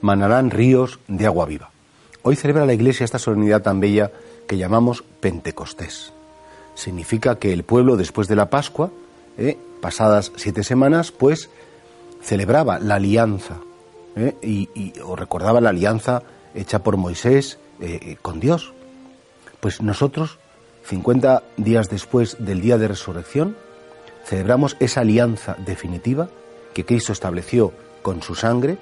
Manarán ríos de agua viva. Hoy celebra la Iglesia esta solemnidad tan bella que llamamos Pentecostés. Significa que el pueblo después de la Pascua, eh, pasadas siete semanas, pues celebraba la alianza eh, y, o recordaba la alianza hecha por Moisés eh, con Dios. Pues nosotros, 50 días después del día de resurrección, celebramos esa alianza definitiva que Cristo estableció con su sangre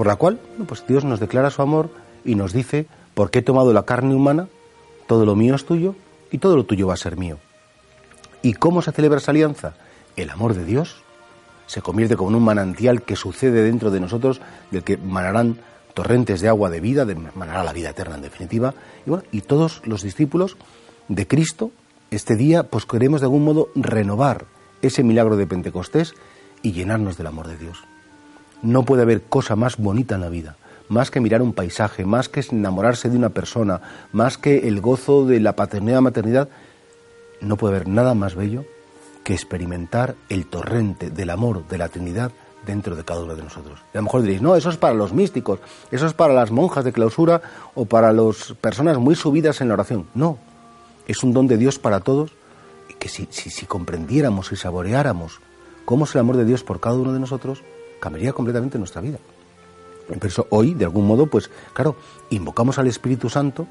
por la cual pues Dios nos declara su amor y nos dice, porque he tomado la carne humana, todo lo mío es tuyo y todo lo tuyo va a ser mío. ¿Y cómo se celebra esa alianza? El amor de Dios se convierte como en un manantial que sucede dentro de nosotros, del que manarán torrentes de agua de vida, de manará la vida eterna en definitiva. Y, bueno, y todos los discípulos de Cristo, este día, pues queremos de algún modo renovar ese milagro de Pentecostés y llenarnos del amor de Dios. No puede haber cosa más bonita en la vida, más que mirar un paisaje, más que enamorarse de una persona, más que el gozo de la paternidad, maternidad. No puede haber nada más bello que experimentar el torrente del amor de la Trinidad dentro de cada uno de nosotros. Y a lo mejor diréis, no, eso es para los místicos, eso es para las monjas de clausura o para las personas muy subidas en la oración. No, es un don de Dios para todos y que si, si, si comprendiéramos y saboreáramos cómo es el amor de Dios por cada uno de nosotros, cambiaría completamente nuestra vida. Por eso hoy, de algún modo, pues claro, invocamos al Espíritu Santo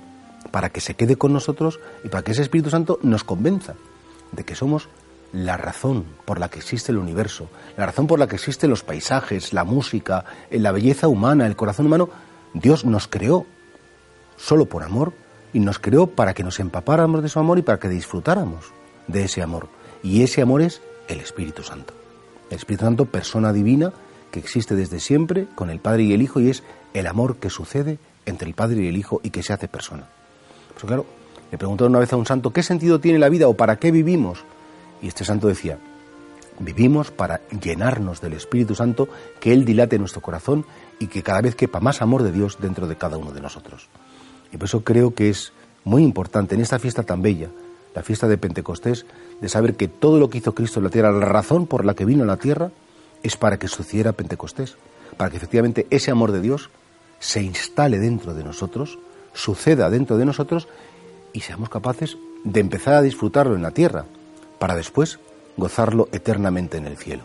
para que se quede con nosotros y para que ese Espíritu Santo nos convenza de que somos la razón por la que existe el universo, la razón por la que existen los paisajes, la música, la belleza humana, el corazón humano. Dios nos creó solo por amor y nos creó para que nos empapáramos de su amor y para que disfrutáramos de ese amor. Y ese amor es el Espíritu Santo. El Espíritu Santo, persona divina, que existe desde siempre con el Padre y el Hijo y es el amor que sucede entre el Padre y el Hijo y que se hace persona. Pues claro, le preguntaron una vez a un santo, ¿qué sentido tiene la vida o para qué vivimos? Y este santo decía, vivimos para llenarnos del Espíritu Santo, que Él dilate nuestro corazón y que cada vez quepa más amor de Dios dentro de cada uno de nosotros. Y por eso creo que es muy importante en esta fiesta tan bella, la fiesta de Pentecostés, de saber que todo lo que hizo Cristo en la tierra, la razón por la que vino a la tierra, es para que sucediera Pentecostés, para que efectivamente ese amor de Dios se instale dentro de nosotros, suceda dentro de nosotros y seamos capaces de empezar a disfrutarlo en la tierra, para después gozarlo eternamente en el cielo.